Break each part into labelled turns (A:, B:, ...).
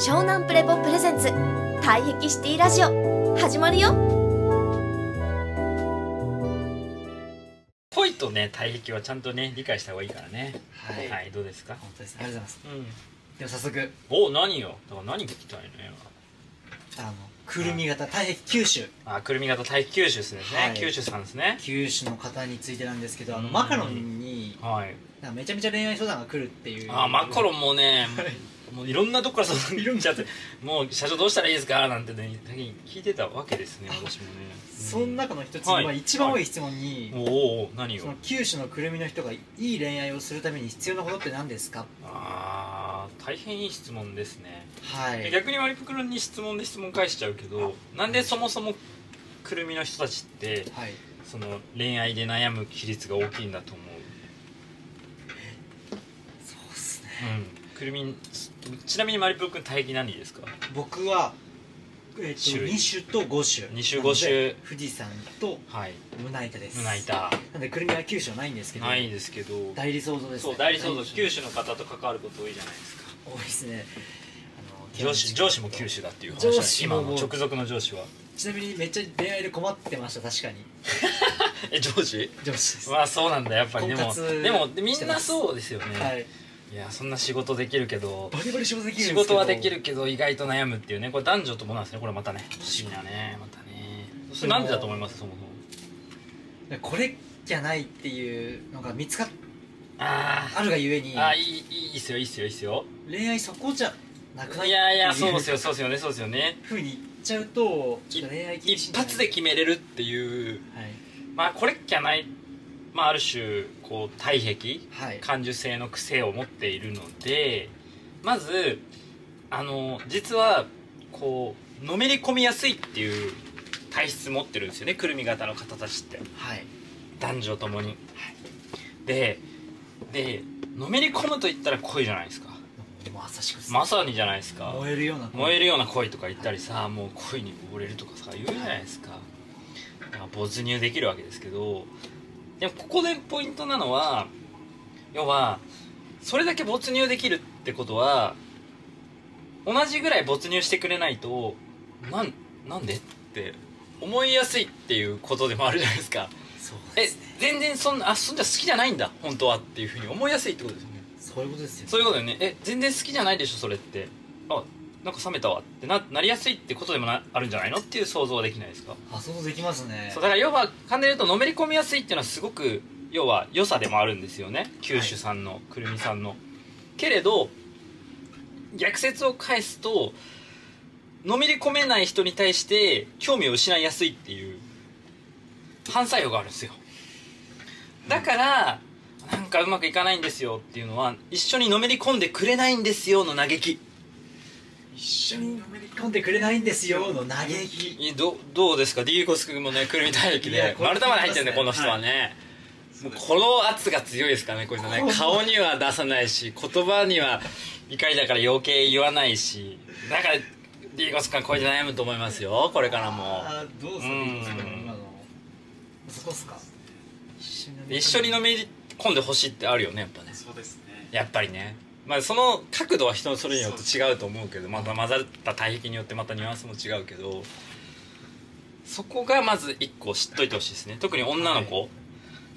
A: 湘南プレポプレゼンツ。退壁シティラジオ。始まるよ。
B: 恋とね対壁はちゃんとね理解した方がいいからね。
C: はい。
B: どうですか？
C: 本当です。ねありがとうございます。
B: うん。
C: では早速。
B: お何よ？だから何聞きたいのよ。
C: あのくるみ型体壁九州。
B: あくるみ型対壁九州ですね、
C: はい。
B: 九州さんですね。
C: 九州の方についてなんですけどあの
B: うん。
C: マカロンに
B: はい。
C: なんかめちゃめちゃ恋愛相談が来るっていう。
B: あマカロンもねもういろんなとこから相談来ちゃってもう社長どうしたらいいですかなんてね聞いてたわけですね私もね。
C: その中の一つ、
B: はい
C: まあ、一番多い質問に、
B: おーおー何よ
C: その九州のくるみの人がいい恋愛をするために必要なことって何ですか？
B: あー大変いい質問ですね。
C: はい。
B: 逆に割り袋に質問で質問返しちゃうけどなんでそもそもくるみの人たちって
C: はい。
B: その恋愛で悩む比率が大きいんだと思う？
C: そうっすね。
B: うん。くるみちなみにマリプロ君大義何ですか？
C: 僕はえっ、と
B: 種類。
C: 2種と5種。
B: 二種五種。
C: なので富士山と
B: はい。
C: 胸板です。
B: 胸板。
C: なんでくるみは九州はないんですけど
B: ないですけど。
C: 代理想像です、ね、
B: そう代理想像九州の方と関わること多いじゃないですか。
C: 多いですね。あの
B: 上司上司も九州だっていう話
C: 上
B: だ今
C: 司も
B: の直属の上司は。
C: ちなみにめっちゃ恋愛で困ってました確かに。
B: え上司？
C: 上司です。
B: まあそうなんだやっぱり。でもでもみんなそうですよね、
C: はい
B: い、やそんな仕事できるけど
C: バリバリ仕事できる
B: 仕事はできるけど意外と悩むっていうね。これ男女ともなんですね。これまたね。不思議なね。またね。それなんでだと思います？そもそも。
C: これじゃないっていうのが見つかっ
B: あ
C: あるがゆえに。
B: ーあーいいいいっすよ。いいっすよ。いいっすよ。
C: 恋愛そこじゃなくない？
B: いやいやそうです
C: よ。
B: よそうですよね。そうですよね。
C: ふうに言っちゃうと恋愛
B: 一発で決めれるっていう。
C: はい。
B: まあこれっきゃないまあある種こう体壁
C: はい。
B: 感受性の癖を持っているのでまずあの実はこうのめり込みやすいっていう体質持ってるんですよねくるみ型の方たちって。
C: はい。
B: 男女ともに、ででのめり込むと言ったら恋じゃないですか。
C: まさしく
B: まさにじゃないですか。
C: 燃えるような
B: 燃えるような恋とか言ったりさもう恋に溺れるとかさ言うじゃないですか。だから没入できるわけですけどでもここでポイントなのは要はそれだけ没入できるってことは同じぐらい没入してくれないとなんなんでって思いやすいっていうことでもあるじゃないですか。
C: そうで
B: え
C: すね。
B: 全然そんなあそんじゃ好きじゃないんだ本当はっていうふうに思いやすいってことですよね。
C: そういうことですよ
B: そういうことだよね。え全然好きじゃないでしょそれって。あなんか冷めたわってななりやすいってことでもなあるんじゃないのっていう想像はできないですか？
C: あ想像できますね。
B: そうだから要は簡単に言うとのめり込みやすいっていうのはすごく要は良さでもあるんですよね。九州さんの、くるみさんの。けれど逆説を返すとのめり込めない人に対して興味を失いやすいっていう反作用があるんですよ。だからなんかうまくいかないんですよっていうのは一緒にのめり込んでくれないんですよの嘆き
C: 一緒にのめり込んでくれないんですよの嘆き。
B: いどどうですか？D コス君もねくるみ体液
C: いや
B: で丸太まで入ってるね
C: こ
B: の人はね、もうこの圧が強いですからねこいつはね。顔には出さないし言葉には怒りだから余計言わないし。だから D コス君はこれで悩むと思いますよこれからも。
C: どうする？んですか
B: うん。
C: 今の。そこっすか？一緒に
B: 一緒にのめり込んでほしいってあるよねやっぱね。
D: そうですね。
B: やっぱりねまあその角度は人それによって違うと思うけどまた混ざった体壁によってまたニュアンスも違うけどそこがまず一個知っといてほしいですね。特に女の子、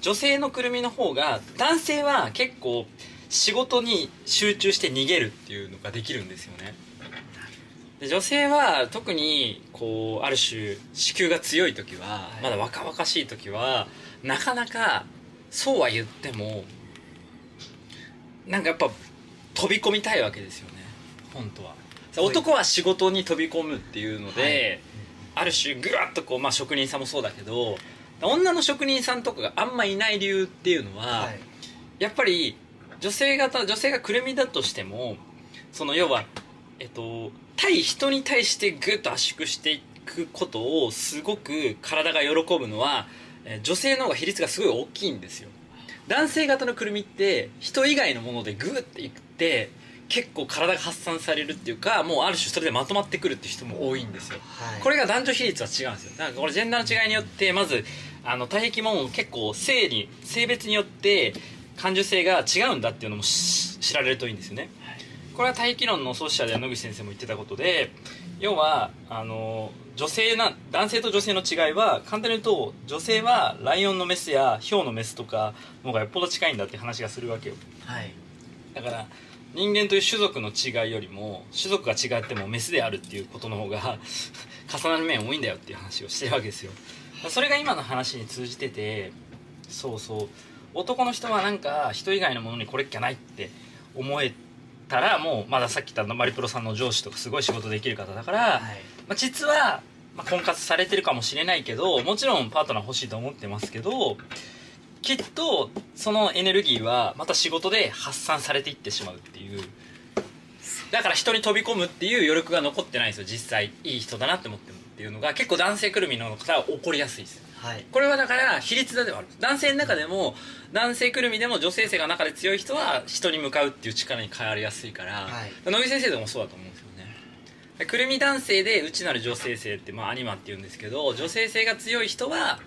B: 女性のくるみの方が男性は結構仕事に集中して逃げるっていうのができるんですよね。で女性は特にこうある種子宮が強い時は、
C: い。
B: まだ若々しい時はなかなかそうは言ってもなんかやっぱ飛び込みたいわけですよね。本当は。男は仕事に飛び込むっていうので、ある種ぐわっとこう、まあ、職人さんもそうだけど女の職人さんとかがあんまいない理由っていうのは、
C: はい。
B: やっぱり女性型女性がくるみだとしてもその要はえっと対人に対してグッと圧縮していくことをすごく体が喜ぶのはえー女性の方が比率がすごい大きいんですよ男性型のくるみって人以外のものでグッていって結構体が発散されるっていうかもうある種それでまとまってくるっていう人も多いんですよ。
C: はい。
B: これが男女比率は違うんですよ。だからこれジェンダーの違いによってまずあの体壁も結構性に性別によって感受性が違うんだっていうのもし知られるといいんですよね。これは体液論の創始者で野口先生も言ってたことで要はあの女性な男性と女性の違いは簡単に言うと女性はライオンのメスやヒョウのメスとかの方がよっぽど近いんだって話がするわけよ。
C: はい。
B: だから人間という種族の違いよりも種族が違ってもメスであるっていうことの方が重なる面多いんだよっていう話をしてるわけですよ。それが今の話に通じててそうそう男の人はなんか人以外のものにこれっきゃないって思えたらもうまださっき言ったマリプロさんの上司とかすごい仕事できる方だから、
C: はい。
B: まあ、実は、まあ、婚活されてるかもしれないけどもちろんパートナー欲しいと思ってますけどきっとそのエネルギーはまた仕事で発散されていってしまうっていう。だから人に飛び込むっていう余力が残ってないんですよ実際。いい人だなって思ってるっていうのが結構男性くるみの方は起こりやすいです
C: はい。
B: これはだから比率だではある。男性の中でも男性くるみでも女性性が中で強い人は人に向かうっていう力に変わりやすいから、
C: はい。
B: 野木先生でもそうだと思うんですよね。くるみ男性で内なる女性性って、まあ、アニマって言うんですけど女性性が強い人は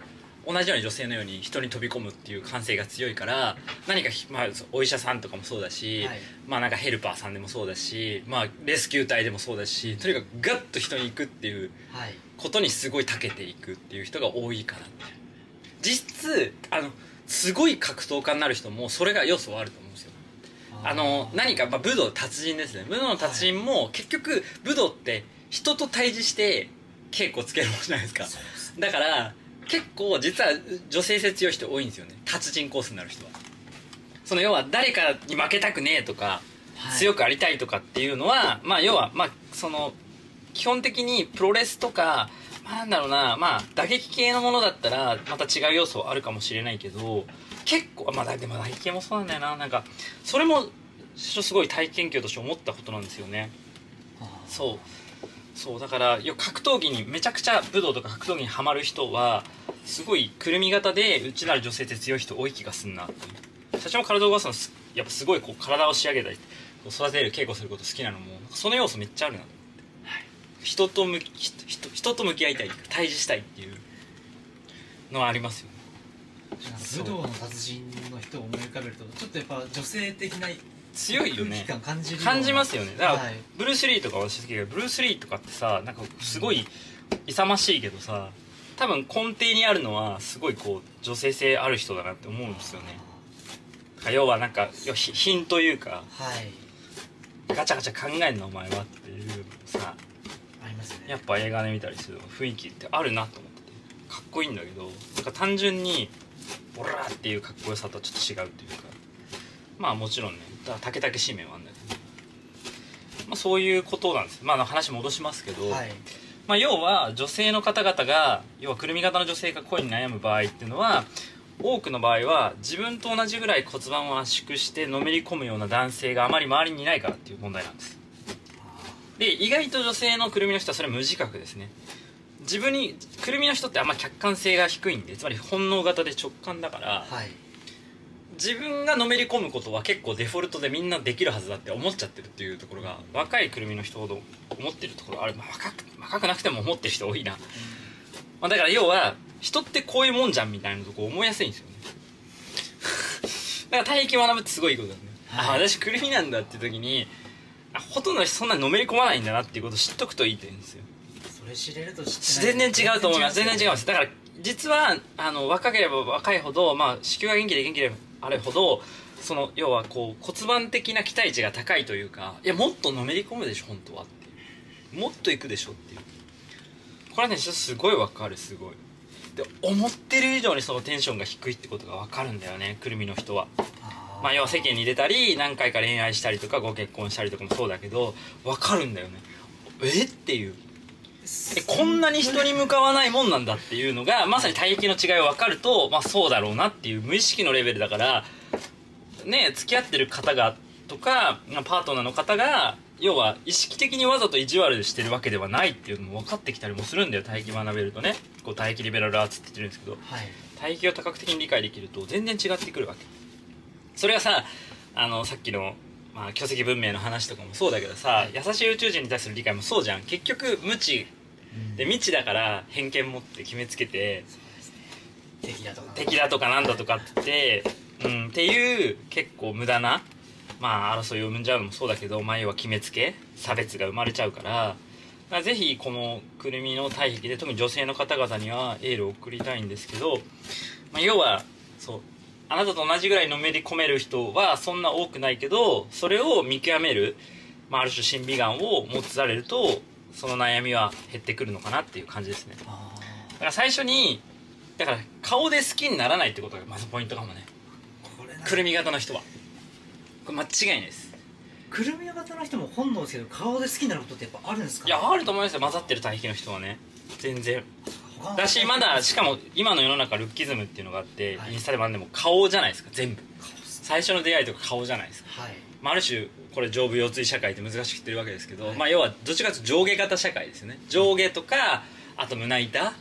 B: 同じように女性のように人に飛び込むっていう感性が強いから何かひ、まあ、お医者さんとかもそうだし、
C: はい。
B: まあなんかヘルパーさんでもそうだし、まあ、レスキュー隊でもそうだしとにかくガッと人に行くっていう
C: はい
B: ことにすごい長けていくっていう人が多いかなって。実質あのすごい格闘家になる人もそれが要素はあると思うんですよ。あの何か、まあ、武道達人ですね。武道の達人も結局武道って人と対峙して稽古つけるものじゃないですか。だから結構実は女性性強い人多いんですよね。達人コースになる人は。その要は誰かに負けたくねえとか、
C: はい。
B: 強くありたいとかっていうのはまあ要はまあその基本的にプロレスとか、まあ、なんだろうなまあ打撃系のものだったらまた違う要素はあるかもしれないけど結構まあだでも打撃系もそうなんだよな。なんかそれもすごい体験教として思ったことなんですよね。そう。そうだからよ格闘技にめちゃくちゃ武道とか格闘技にはまる人はすごいくるみ型で内なる女性って強い人多い気がすんな社長も体を動かすのすやっぱすごいこう体を仕上げたり育てる稽古すること好きなのもその要素めっちゃあるな人と向き人人人と向き合いたい対峙したいっていうのはありますよね。
C: 武道の達人の人を思い浮かべるとちょっとやっぱ女性的な
B: 強いよね。
C: 感感じ
B: 感じますよね。だから、
C: はい。
B: ブルース・リーとか私好きだけどブルース・リーとかってさなんかすごい勇ましいけどさ多分根底にあるのはすごいこう女性性ある人だなって思うんですよね。要はなんか品というか
C: はい。
B: ガチャガチャ考えんなお前はっていうのさ
C: ますね。
B: やっぱ映画で見たりする雰囲気ってあるなと思ってて。かっこいいんだけどなんか単純にオラーっていうかっこよさとはちょっと違うというか。まあもちろんねだから竹々しい面はあるんだけど、まあ、そういうことなんです。まあ話戻しますけど、
C: はい。
B: まあ、要は女性の方々が要はくるみ型の女性が恋に悩む場合っていうのは多くの場合は自分と同じぐらい骨盤を圧縮してのめり込むような男性があまり周りにいないからっていう問題なんですで意外と女性のくるみの人はそれ無自覚ですね。自分にくるみの人ってあんま客観性が低いんでつまり本能型で直感だから
C: はい。
B: 自分がのめり込むことは結構デフォルトでみんなできるはずだって思っちゃってるっていうところが若いくるみの人ほど思ってるところある、まあ、若く若くなくても思ってる人多いな、まあ、だから要は人ってこういうもんじゃんみたいなとこ思いやすいんですよね。だから体液学ぶってすごいいいことだね、
C: はい。
B: あ私くるみなんだって時にあほとんどの人そんなにのめり込まないんだなっていうことを知っとくといいって言うんですよ。
C: それ知れると知って
B: 全然違うと思い。ます全然違います
C: す。
B: だから実はあの若ければ若いほど、まあ、子宮が元気で元気であれほどその要はこう骨盤的な期待値が高いというかいやもっとのめり込むでしょ本当はってもっといくでしょっていう。これはねちょっとすごいわかるすごい。で思ってる以上にそのテンションが低いってことがわかるんだよねくるみの人はまあ要は世間に出たり何回か恋愛したりとかご結婚したりとかもそうだけどわかるんだよね。え？っていう。えこんなに人に向かわないもんなんだっていうのがまさに体液の違いを分かると、まあ、そうだろうなっていう無意識のレベルだからね付き合ってる方がとかまあパートナーの方が要は意識的にわざと意地悪してるわけではないっていうのも分かってきたりもするんだよ体液学べるとね。こう体液リベラルアーツって言ってるんですけど。
C: はい。
B: を多角的に理解できると全然違ってくるわけそれはさあのさっきの、まあ、巨石文明の話とかもそうだけどさ、優しい宇宙人に対する理解もそうじゃん。結局無知。で未知だから偏見持って決めつけて
C: 敵だとか。
B: 敵だとかなんだとかってうん、っていう結構無駄なまあ争いを生んじゃうのもそうだけど前は決めつけ差別が生まれちゃうからだからぜひこのくるみの体壁で特に女性の方々にはエールを送りたいんですけど、まあ、要はそうあなたと同じぐらいのめり込める人はそんな多くないけどそれを見極める、まあ、ある種審美眼を持つされるとその悩みは減ってくるのかなっていう感じですね。
C: あ
B: だから最初にだから顔で好きにならないってことがまずポイントかもね。くるみ型の人は。これ間違いないです。
C: くるみ型の人も本能ですけど顔で好きになることってやっぱあるんですか
B: いやあると思いますよ混ざってる体型の人はね全然だしまだしかも今の世の中ルッキズムっていうのがあって、
C: はい。
B: インスタでもあんでも顔じゃないですか全部。最初の出会いとか顔じゃないですか、
C: はい。
B: まあ、ある種これ上部腰椎社会って難しく言ってるわけですけど、
C: はい。
B: まあ要はどっちかというと上下型社会ですよね。上下とかあと胸板。
C: はい。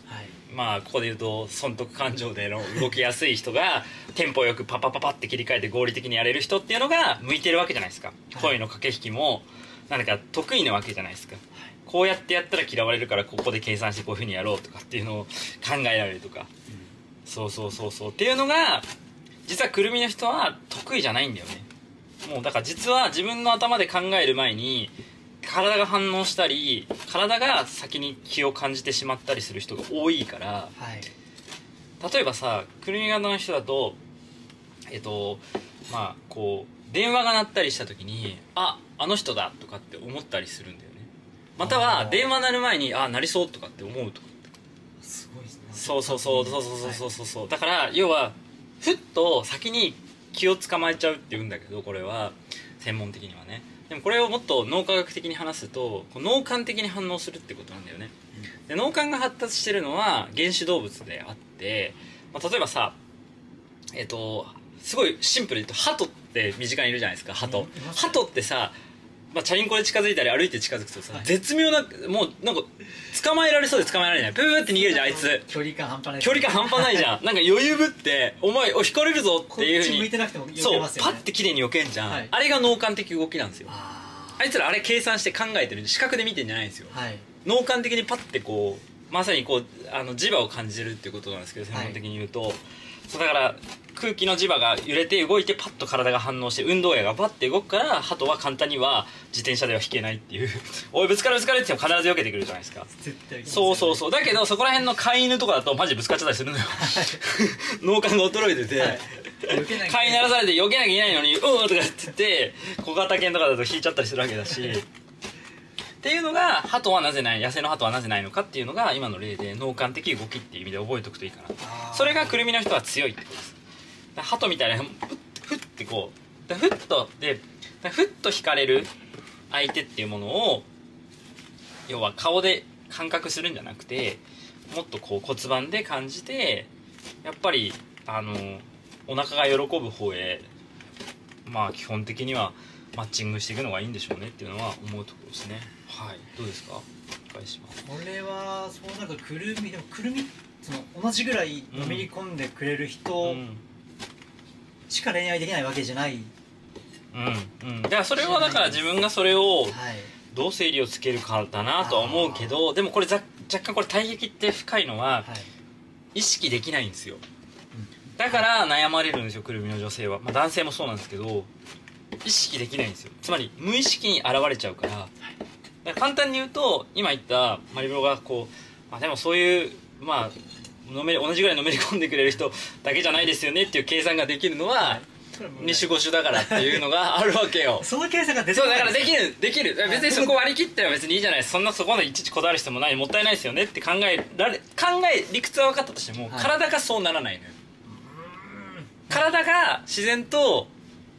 B: まあここで言うと損得感情での動きやすい人がテンポよくパパパパって切り替えて合理的にやれる人っていうのが向いてるわけじゃないですか、声の駆け引きもなんか得意なわけじゃないですかこうやってやったら嫌われるからここで計算してこういうふうにやろうとかっていうのを考えられるとか。そうそうそうそう。っていうのが実はくるみの人は得意じゃないんだよね。もうだから実は自分の頭で考える前に体が反応したり体が先に気を感じてしまったりする人が多いから。
C: はい。
B: 例えばさくるみ型の人だとえっとまあこう電話が鳴ったりした時にああの人だとかって思ったりするんだよねまたは
C: あー
B: 電話鳴る前にあ鳴りそうとかって思うとか。
C: すごいですね。
B: そうそうそうそうそうそうそうそうそう。だから要はふっと先に気を捕まえちゃうって言うんだけどこれは。専門的にはね。でもこれをもっと脳科学的に話すと脳幹的に反応するってことなんだよね。で脳幹が発達してるのは原始動物であって、まあ、例えばさえっ、とすごいシンプルに言うとハトって身近にいるじゃないですかハト、
C: うんいますね。
B: ハトってさまあ、チャリンコで近づいたり歩いて近づくとさ、
C: はい。
B: 絶妙なもうなんか捕まえられそうで捕まえられない。プープーって逃げるじゃんあいつ。
C: 距離感半端ない。
B: 距離感半端ないじゃん。なんか余裕ぶって「お前お引かれるぞ」
C: こ
B: っていうふうに
C: っち向いてなくても避
B: そうパッて綺麗に避けんじゃん、
C: はい。
B: あれが脳幹的動きなんですよ。
C: あ
B: あいつらあれ計算して考えてる視覚で見てんじゃないんですよ。
C: あはい。
B: 脳幹的にパッてこうまさにこうあの磁場を感じるっていうことなんですけど専門的に言うと、そうだから空気の磁場が揺れて動いてパッと体が反応して運動野がパッて動くから鳩は簡単には自転車では引けないっていう。おいぶつかるぶつかるって言っても必ず避けてくるじゃないですか。
C: 絶対
B: そうそう
C: う
B: そう。だけどそこら辺の飼い犬とかだとマジぶつかっちゃったりするのよ。脳幹が衰えてて、
C: はい。
B: 飼いならされて避けなきゃいけないのに「うん」とか言ってて小型犬とかだと引いちゃったりするわけだし。っていうのが鳩はなぜない野生の鳩はなぜないのかっていうのが今の例で脳幹的動きっていう意味で覚えておくといいかな。それがくるみの人は強いってことです鳩みたいなふってこうふっとでふっと惹かれる相手っていうものを要は顔で感覚するんじゃなくてもっとこう骨盤で感じてやっぱりあのお腹が喜ぶ方へまあ基本的にはマッチングしていくのがいいんでしょうねっていうのは思うところですね。はい。どうですか？お返しします
C: これはそうなんかくるみでもくるみその同じぐらいのめり込んでくれる人
B: うん
C: しか恋愛できないわけじゃない、
B: うんうん。だからそれはだから自分がそれを
C: はい。
B: どう整理をつけるかだなとは思うけどでもこれざ若干これ体液って深いのは
C: はい。
B: 意識できないんですよ。だから悩まれるんですよくるみの女性は、まあ、男性もそうなんですけど意識できないんですよ。つまり無意識に現れちゃうから。だから簡単に言うと今言ったマリブロがこう、まあ、でもそういうまあのめ同じぐらいのめり込んでくれる人だけじゃないですよねっていう計算ができるのは
C: これはもうね
B: 二種五種だからっていうのがあるわけよ。
C: その計算が出て
B: そうだからできるできる。別にそこ割り切っては別にいいじゃない。そんなそこまでいちいちこだわる必要もないもったいないですよねって考えられ考え理屈は分かったとしても、
C: はい。
B: 体がそうならないのよ。体が自然と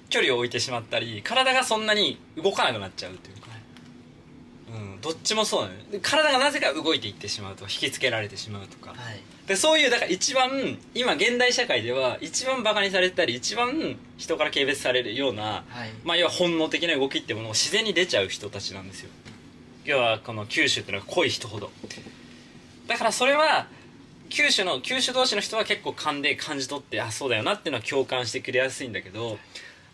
B: 距離を置いてしまったり体がそんなに動かなくなっちゃうというか、うん、どっちもそうなのよ。で体がなぜか動いていってしまうと引きつけられてしまうとか。
C: はい
B: でそういうだから一番今現代社会では一番バカにされたり一番人から軽蔑されるような
C: はい。
B: まあ要は本能的な動きってものが自然に出ちゃう人たちなんですよ。要はこの九州っていうのが濃い人ほど。だからそれは九州の九州同士の人は結構勘で感じ取ってあそうだよなっていうのは共感してくれやすいんだけど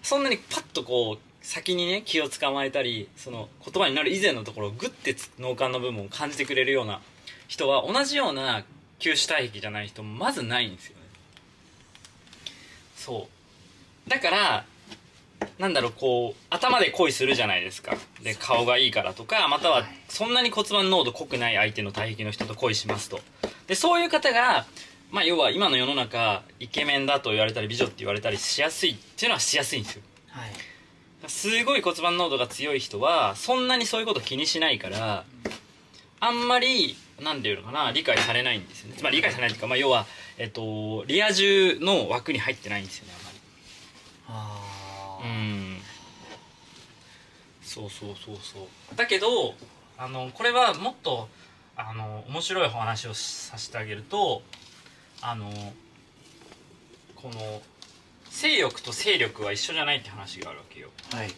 B: そんなにパッとこう先にね気を捕まえたりその言葉になる以前のところをグッてつ脳幹の部分を感じてくれるような人は同じような九州体壁じゃない人もまずないんですよね。そう。だからなんだろうこう頭で恋するじゃないですか。で顔がいいからとかまたはそんなに骨盤濃度濃くない相手の体壁の人と恋しますと。でそういう方がまあ要は今の世の中イケメンだと言われたり美女って言われたりしやすいっていうのはしやすいんですよ。
C: はい。
B: すごい骨盤濃度が強い人はそんなにそういうこと気にしないからあんまりなんていうのかな理解されないんですよね。つまり理解されないっていうか、まあ、要は、えっと、リア充の枠に入ってないんですよねあんまり。うん。そうそうそうそう。だけどあのこれはもっとあの面白いお話をさせてあげるとあのこの性欲と勢力は一緒じゃないって話があるわけよ。
C: はい。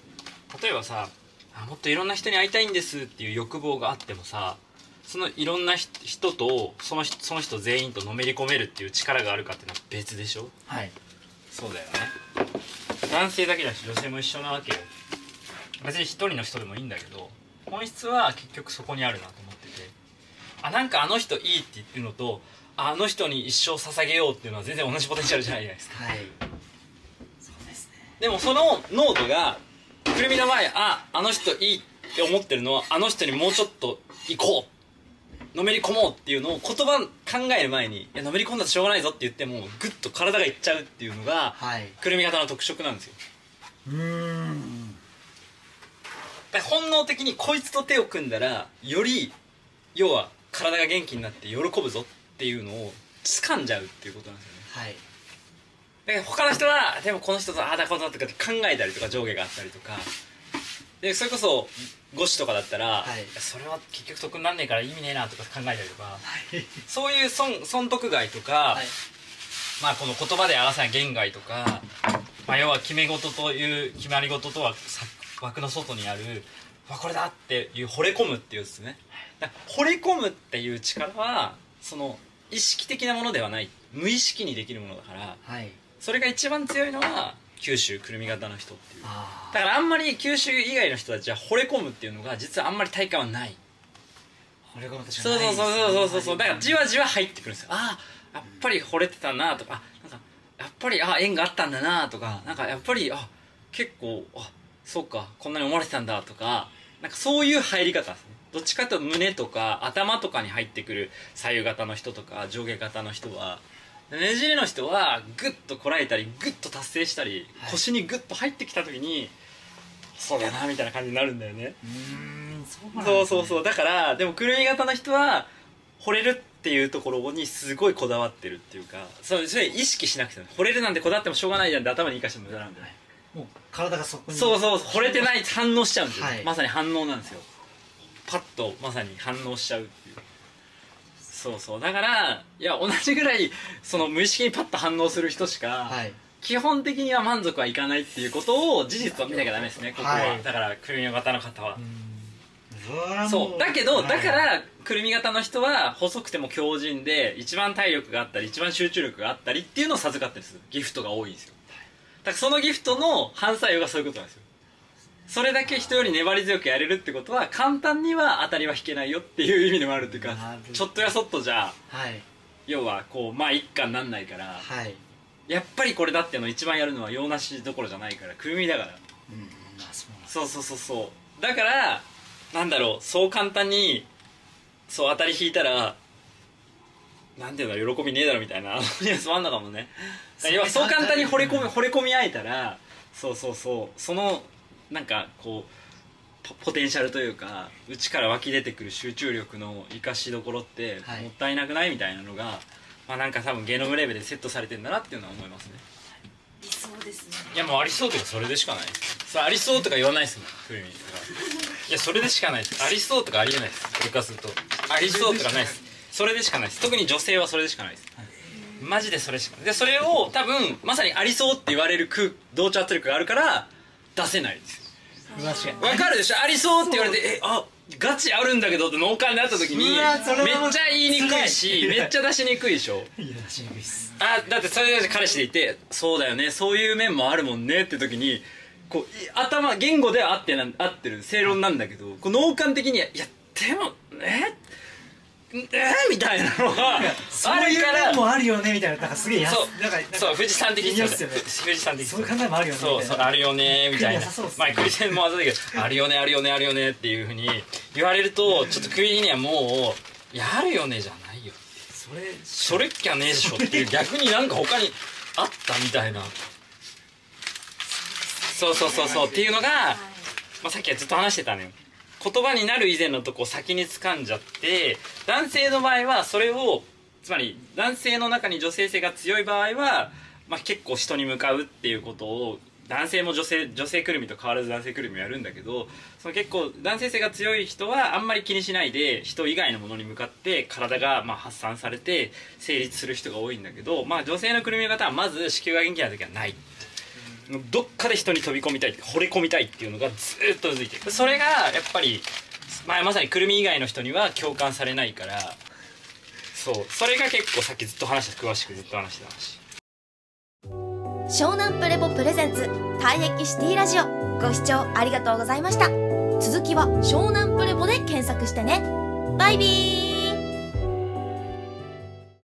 B: 例えばさあもっといろんな人に会いたいんですっていう欲望があってもさそのいろんな人人とその人その人全員とのめり込めるっていう力があるかっていうのは別でしょ？
C: はい。
B: そうだよね。男性だけだし女性も一緒なわけよ。別に一人の人でもいいんだけど本質は結局そこにあるなと思ってて。あなんかあの人いいって言ってるのとああの人に一生捧げようっていうのは全然同じポテンシャルじゃないじゃないですか。
C: はい。そうですね。
B: でもその濃度がくるみの前ああの人いいって思ってるのはあの人にもうちょっと行こうのめり込もうっていうのを言葉考える前にいやのめり込んだとしょうがないぞって言ってもグッと体がいっちゃうっていうのが
C: はい。
B: くるみ型の特色なんですよ。
C: うーん。
B: 本能的にこいつと手を組んだらより要は体が元気になって喜ぶぞっていうのを掴んじゃうっていうことなんですよね。
C: はい。
B: だから他の人はでもこの人とああだこうだとかって考えたりとか上下があったりとかでそれこそ5子とかだったら、
C: はい。
B: それは結局得になんねえから意味ねえなとか考えたりとか
C: はい。
B: そういう損損得害とか、
C: はい。
B: まあこの言葉で表せない言外とか、まあ、要は決め事という決まり事とはさ枠の外にある「わこれだ!」っていう惚れ込むっていうですね。惚れ込むっていう力はその意識的なものではない。無意識にできるものだから
C: はい。
B: それが一番強いのは九州くるみ型の人っていう。
C: あ
B: だからあんまり九州以外の人たちは惚れ込むっていうのが実はあんまり体感はない。
C: これが私
B: そうそうそうそうそうそう。だからじわじわ入ってくるんですよ。ああやっぱり惚れてたなとか。あなんかやっぱりあ縁があったんだなとか。なんかやっぱりあ結構あそうかこんなに思われてたんだとか。なんかそういう入り方ですね。どっちかというと胸とか頭とかに入ってくる左右型の人とか上下型の人はねじれの人はグッとこらえたりグッと達成したり、
C: はい。
B: 腰にグッと入ってきた時にそうだなみたいな感じになるんだよね。
C: うーんそうなん
B: そうそうそう。
C: う
B: だからでもくるみ型の人は惚れるっていうところにすごいこだわってるっていうかそうそれ意識しなくても惚れるなんてこだわってもしょうがないじゃんって頭に生かしても無駄なんだよね。
C: もう体がそこに。
B: そうそう。惚れてない反応しちゃうんですよ、
C: はい。
B: まさに反応なんですよ。パッとまさに反応しちゃうっていうそうそう。だからいや同じぐらいその無意識にパッと反応する人しか、
C: はい。
B: 基本的には満足はいかないっていうことを事実を見なきゃダメですねここは、
C: はい。
B: だからくるみ型の方は、
C: うん。
B: そう。だけど、
C: はい
B: だからくるみ型の人は細くても強靭で一番体力があったり一番集中力があったりっていうのを授かってるんですギフトが多いんですよ。だからそのギフトの反作用がそういうことなんですよそれだけ人より粘り強くやれるってことは簡単には当たりは引けないよっていう意味でもあるっていうかちょっとやそっとじゃ
C: はい。
B: 要はこうまあ一家になんないから
C: はい。
B: やっぱりこれだってのを一番やるのは用なしどころじゃないからくるみだから。
C: うんあそう
B: そうそうそうだからなんだろうそう簡単にそう当たり引いたらなんていうの喜びねえだろみたいなニュアンスもあんのかもねそう簡単に惚れ込み惚れ込み合えたらそうそうそう。そのなんかこうポポテンシャルというか内から湧き出てくる集中力の生かしどころって
C: はい。
B: もったいなくないみたいなのが、まあなんか多分ゲノムレベルでセットされてんだなっていうのは思いますね。
A: 理想ですね。
B: いやもうありそうとかそれでしかない。ですそれありそうとか言わないです。もんふみとかいやそれでしかないです。ありそうとかありえないです。これからすると。ありそうとかないです。それでしかないです。特に女性はそれでしかないです。マジでそれしかない。でそれを多分まさにありそうって言われる空同調圧力があるから出せないですよ。
C: 確かに。
B: わかるでしょ？ありそうって言われてえあガチあるんだけどって脳幹になった時にめっちゃ言いにくいしめっちゃ出しにくいでしょ？
C: いやしにくいっす。
B: あだってそれで彼氏でいてそうだよねそういう面もあるもんねって時にこうい頭言語では合ってな合ってる正論なんだけどこう脳幹的にはいやでもえ？えー、みたいなのが
C: そういう
B: あるから
C: 面もあるよねみたいななんかすげえやす
B: そう
C: なんか
B: そう富士山的に
C: ね。
B: 富士山的
C: そういう考えもあるよね
B: そうそうあるよねみたいな。まあクリセンもあざだけどあるよねあるよねあるよねっていうふうに言われるとちょっと首にはもういやあるよねじゃないよ。
C: それ
B: それっきゃねえでしょっていう 逆になんか他にあったみたいな。そうそうそうそうっていうのが、まあ、さっきはずっと話してたのよ言葉になる以前のとこを先に掴んじゃって男性の場合はそれをつまり男性の中に女性性が強い場合は、まあ、結構人に向かうっていうことを男性も女性女性くるみと変わらず男性くるみやるんだけどその結構男性性が強い人はあんまり気にしないで人以外のものに向かって体がま発散されて成立する人が多いんだけど、まあ、女性のくるみの方はまず子宮が元気な時はない。どっかで人に飛び込みたい惚れ込みたいっていうのがずっと続いてる。それがやっぱり、まあ、まさにくるみ以外の人には共感されないから。そう。それが結構さっきずっと話した詳しくずっと話してた話。
A: 湘南プレボプレゼンツ退役シティラジオ。ご視聴ありがとうございました。続きは湘南プレボで検索してね。バイビー。